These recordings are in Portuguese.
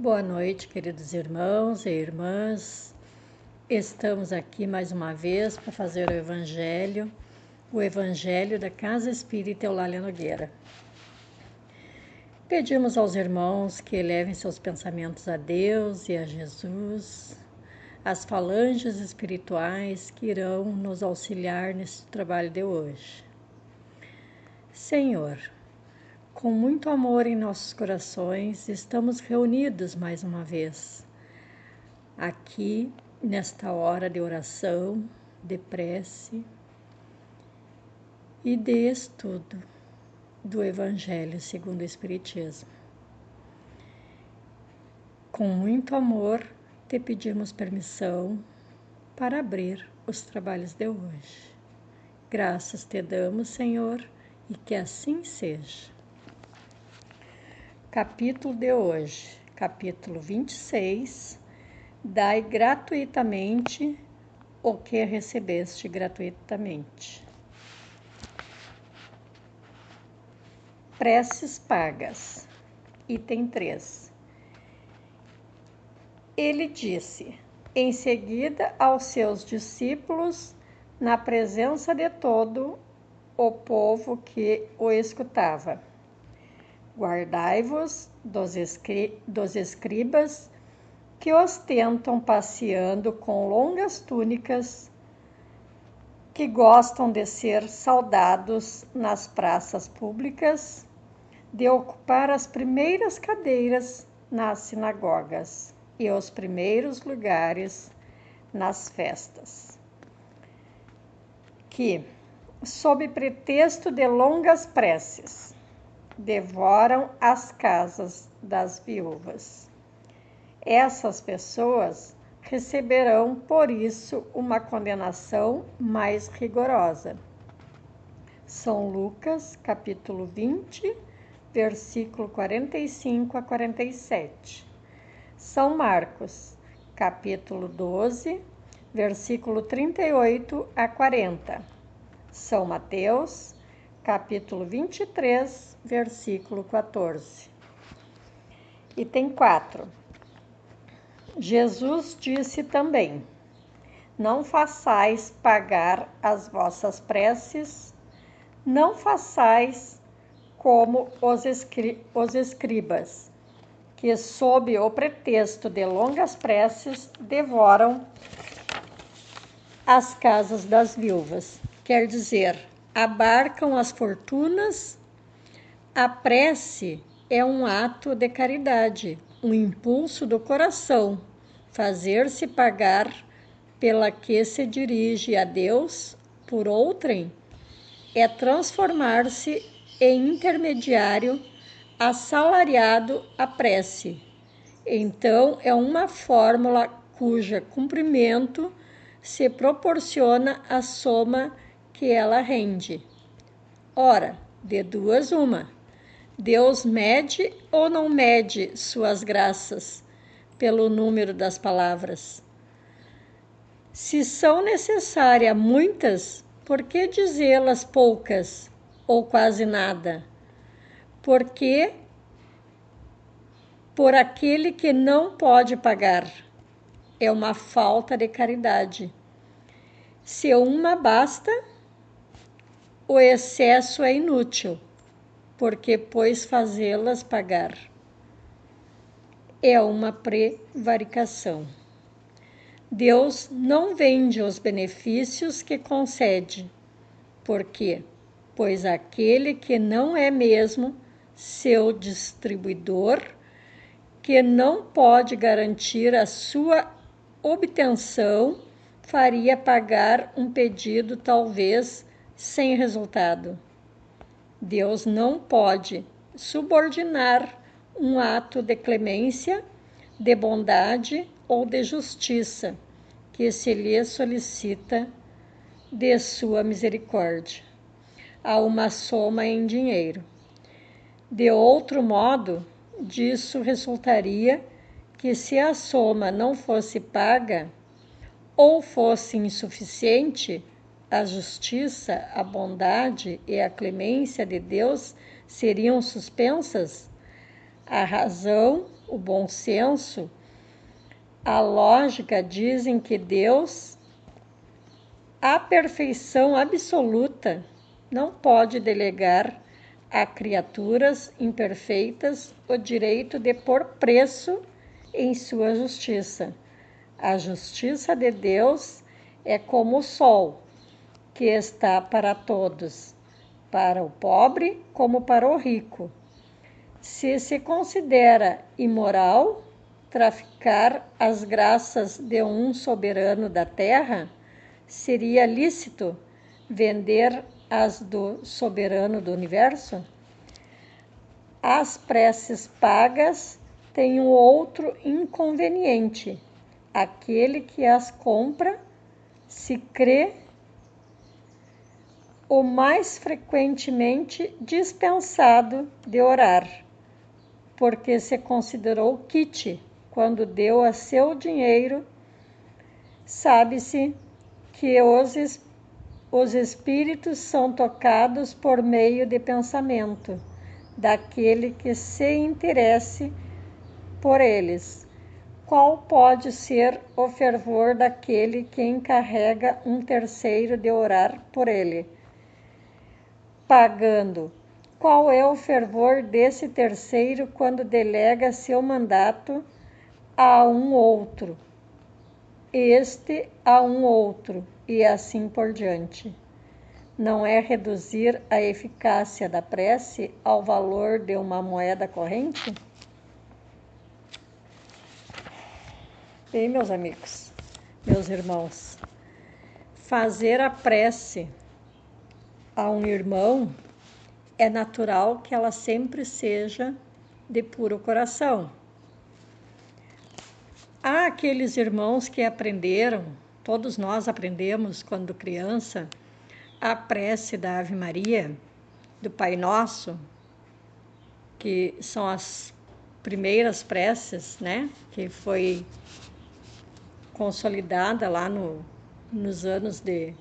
Boa noite, queridos irmãos e irmãs. Estamos aqui mais uma vez para fazer o Evangelho, o Evangelho da Casa Espírita Eulália Nogueira. Pedimos aos irmãos que elevem seus pensamentos a Deus e a Jesus, as falanges espirituais que irão nos auxiliar nesse trabalho de hoje. Senhor, com muito amor em nossos corações, estamos reunidos mais uma vez, aqui nesta hora de oração, de prece e de estudo do Evangelho segundo o Espiritismo. Com muito amor, te pedimos permissão para abrir os trabalhos de hoje. Graças te damos, Senhor, e que assim seja. Capítulo de hoje, capítulo 26. Dai gratuitamente o que recebeste gratuitamente. Preces pagas. Item 3. Ele disse, em seguida aos seus discípulos, na presença de todo o povo que o escutava Guardai-vos dos, escri dos escribas que ostentam passeando com longas túnicas, que gostam de ser saudados nas praças públicas, de ocupar as primeiras cadeiras nas sinagogas e os primeiros lugares nas festas. Que, sob pretexto de longas preces, devoram as casas das viúvas. Essas pessoas receberão, por isso, uma condenação mais rigorosa. São Lucas, capítulo 20, versículo 45 a 47. São Marcos, capítulo 12, versículo 38 a 40. São Mateus, capítulo 23, versículo 14. Item 4. Jesus disse também: Não façais pagar as vossas preces, não façais como os, escri os escribas, que, sob o pretexto de longas preces, devoram as casas das viúvas. Quer dizer, abarcam as fortunas. A prece é um ato de caridade, um impulso do coração, fazer-se pagar pela que se dirige a Deus por outrem é transformar-se em intermediário assalariado à prece. Então, é uma fórmula cuja cumprimento se proporciona a soma que ela rende. Ora, de duas uma. Deus mede ou não mede suas graças pelo número das palavras? Se são necessárias muitas, por que dizê-las poucas ou quase nada? Porque por aquele que não pode pagar é uma falta de caridade. Se uma basta, o excesso é inútil, porque pois fazê-las pagar é uma prevaricação. Deus não vende os benefícios que concede, porque pois aquele que não é mesmo seu distribuidor, que não pode garantir a sua obtenção, faria pagar um pedido talvez sem resultado. Deus não pode subordinar um ato de clemência, de bondade ou de justiça que se lhe solicita de sua misericórdia a uma soma em dinheiro. De outro modo, disso resultaria que, se a soma não fosse paga ou fosse insuficiente, a justiça, a bondade e a clemência de Deus seriam suspensas, a razão o bom senso, a lógica dizem que Deus, a perfeição absoluta, não pode delegar a criaturas imperfeitas o direito de pôr preço em sua justiça. A justiça de Deus é como o sol, que está para todos, para o pobre como para o rico. Se se considera imoral traficar as graças de um soberano da terra, seria lícito vender as do soberano do universo? As preces pagas têm um outro inconveniente. Aquele que as compra se crê o mais frequentemente dispensado de orar, porque se considerou kit quando deu a seu dinheiro. Sabe-se que os os espíritos são tocados por meio de pensamento daquele que se interesse por eles. Qual pode ser o fervor daquele que encarrega um terceiro de orar por ele? Pagando. Qual é o fervor desse terceiro quando delega seu mandato a um outro? Este a um outro e assim por diante. Não é reduzir a eficácia da prece ao valor de uma moeda corrente? Bem, meus amigos, meus irmãos, fazer a prece a um irmão é natural que ela sempre seja de puro coração. Há aqueles irmãos que aprenderam Todos nós aprendemos quando criança a prece da Ave Maria, do Pai Nosso, que são as primeiras preces, né, que foi consolidada lá no, nos anos de,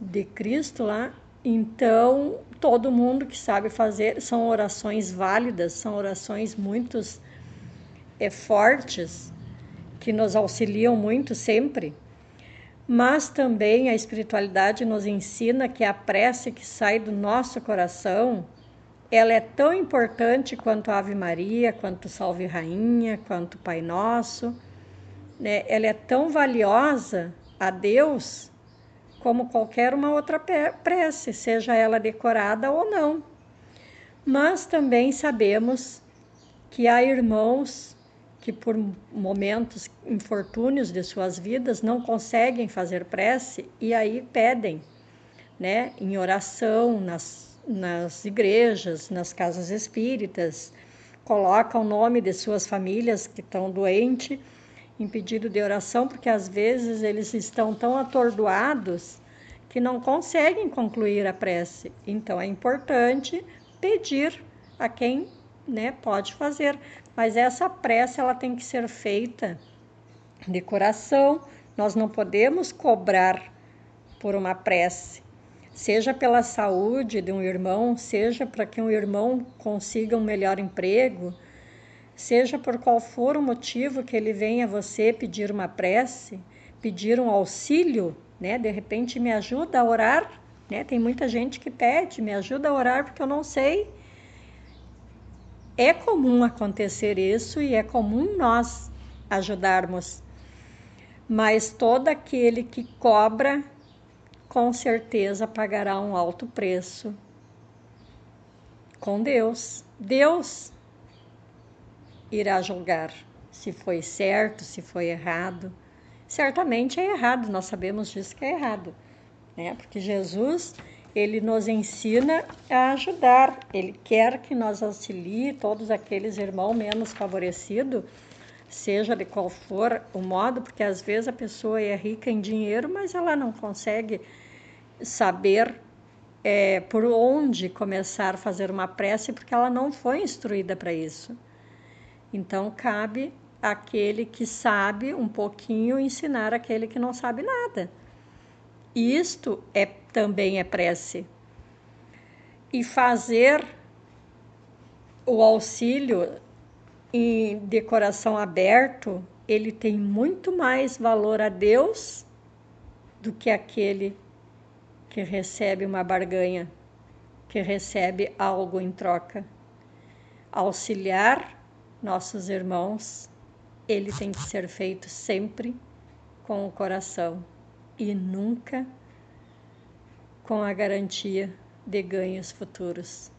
de Cristo lá. Então, todo mundo que sabe fazer são orações válidas, são orações muito é, fortes que nos auxiliam muito sempre, mas também a espiritualidade nos ensina que a prece que sai do nosso coração, ela é tão importante quanto a Ave Maria, quanto Salve Rainha, quanto Pai Nosso, né? Ela é tão valiosa a Deus como qualquer uma outra prece, seja ela decorada ou não. Mas também sabemos que há irmãos que por momentos infortúnios de suas vidas não conseguem fazer prece e aí pedem, né, em oração nas, nas igrejas, nas casas espíritas, colocam o nome de suas famílias que estão doentes em pedido de oração, porque às vezes eles estão tão atordoados que não conseguem concluir a prece. Então é importante pedir a quem né, pode fazer, mas essa prece ela tem que ser feita de coração. Nós não podemos cobrar por uma prece, seja pela saúde de um irmão, seja para que um irmão consiga um melhor emprego, seja por qual for o motivo que ele venha a você pedir uma prece, pedir um auxílio, né? De repente me ajuda a orar, né? Tem muita gente que pede, me ajuda a orar porque eu não sei é comum acontecer isso e é comum nós ajudarmos, mas todo aquele que cobra, com certeza pagará um alto preço com Deus. Deus irá julgar se foi certo, se foi errado. Certamente é errado, nós sabemos disso que é errado, né? Porque Jesus ele nos ensina a ajudar, ele quer que nós auxilie todos aqueles irmãos menos favorecidos, seja de qual for o modo, porque às vezes a pessoa é rica em dinheiro, mas ela não consegue saber é, por onde começar a fazer uma prece, porque ela não foi instruída para isso. Então, cabe aquele que sabe um pouquinho ensinar aquele que não sabe nada. Isto é também é prece. E fazer o auxílio em, de coração aberto, ele tem muito mais valor a Deus do que aquele que recebe uma barganha, que recebe algo em troca. Auxiliar nossos irmãos, ele tem que ser feito sempre com o coração e nunca com a garantia de ganhos futuros.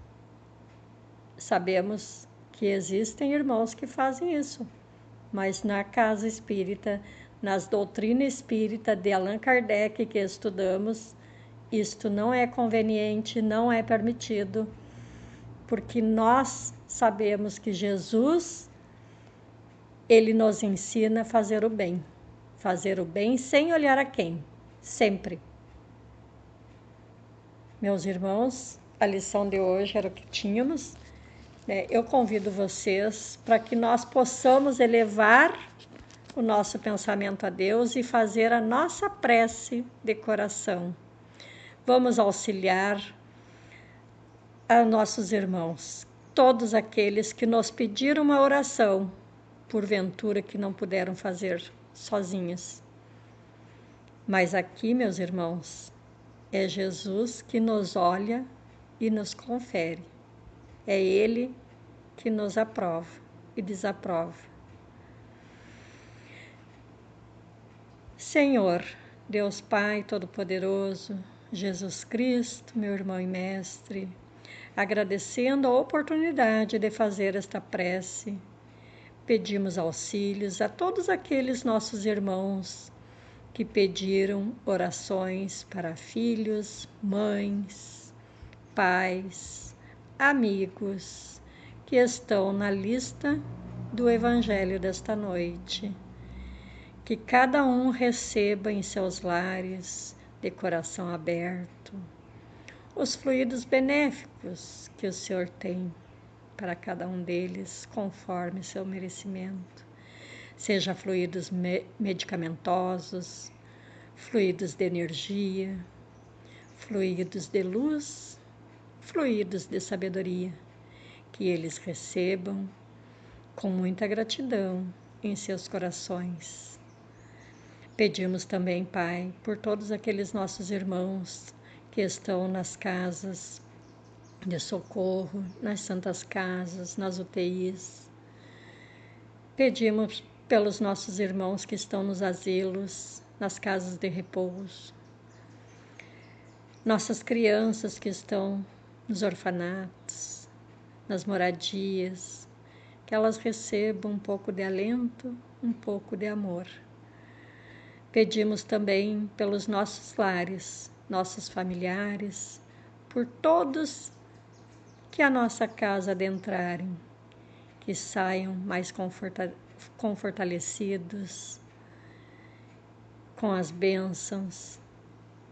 Sabemos que existem irmãos que fazem isso, mas na casa espírita, nas doutrinas espírita de Allan Kardec que estudamos, isto não é conveniente, não é permitido, porque nós sabemos que Jesus ele nos ensina a fazer o bem, fazer o bem sem olhar a quem, sempre. Meus irmãos, a lição de hoje era o que tínhamos. Né? Eu convido vocês para que nós possamos elevar o nosso pensamento a Deus e fazer a nossa prece de coração. Vamos auxiliar a nossos irmãos, todos aqueles que nos pediram uma oração, porventura que não puderam fazer sozinhos. Mas aqui, meus irmãos, é Jesus que nos olha e nos confere. É Ele que nos aprova e desaprova. Senhor, Deus Pai Todo-Poderoso, Jesus Cristo, meu irmão e mestre, agradecendo a oportunidade de fazer esta prece, pedimos auxílios a todos aqueles nossos irmãos que pediram orações para filhos, mães, pais, amigos que estão na lista do Evangelho desta noite. Que cada um receba em seus lares, de coração aberto, os fluidos benéficos que o Senhor tem para cada um deles, conforme seu merecimento seja fluidos me medicamentosos, fluidos de energia, fluidos de luz, fluidos de sabedoria, que eles recebam com muita gratidão em seus corações. Pedimos também, Pai, por todos aqueles nossos irmãos que estão nas casas de socorro, nas santas casas, nas UTIs. Pedimos pelos nossos irmãos que estão nos asilos, nas casas de repouso, nossas crianças que estão nos orfanatos, nas moradias, que elas recebam um pouco de alento, um pouco de amor. Pedimos também pelos nossos lares, nossos familiares, por todos que a nossa casa adentrarem, que saiam mais confortados com fortalecidos com as bênçãos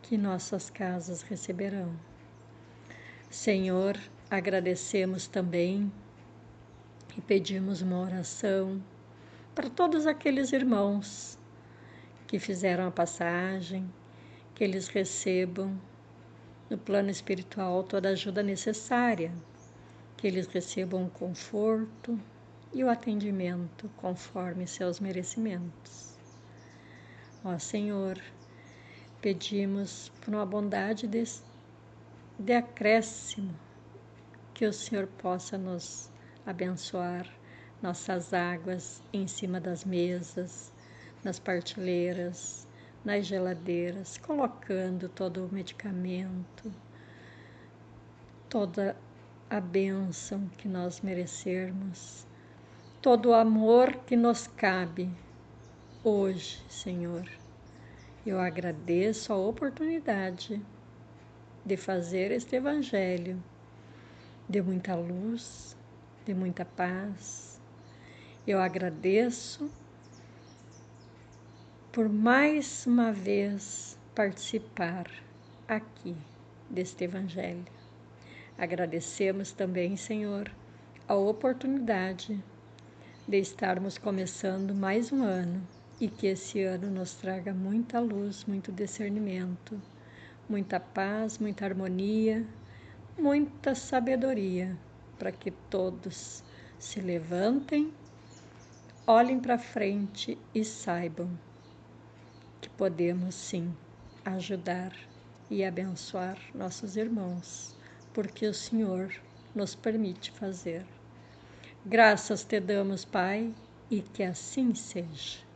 que nossas casas receberão. Senhor, agradecemos também e pedimos uma oração para todos aqueles irmãos que fizeram a passagem, que eles recebam no plano espiritual toda a ajuda necessária, que eles recebam conforto, e o atendimento conforme seus merecimentos. Ó Senhor, pedimos por uma bondade de, de acréscimo que o Senhor possa nos abençoar nossas águas em cima das mesas, nas partilheiras, nas geladeiras, colocando todo o medicamento, toda a bênção que nós merecermos todo o amor que nos cabe hoje, Senhor. Eu agradeço a oportunidade de fazer este Evangelho de muita luz, de muita paz. Eu agradeço por mais uma vez participar aqui deste Evangelho. Agradecemos também, Senhor, a oportunidade de estarmos começando mais um ano e que esse ano nos traga muita luz, muito discernimento, muita paz, muita harmonia, muita sabedoria, para que todos se levantem olhem para frente e saibam que podemos sim ajudar e abençoar nossos irmãos, porque o Senhor nos permite fazer. Graças te damos, Pai, e que assim seja.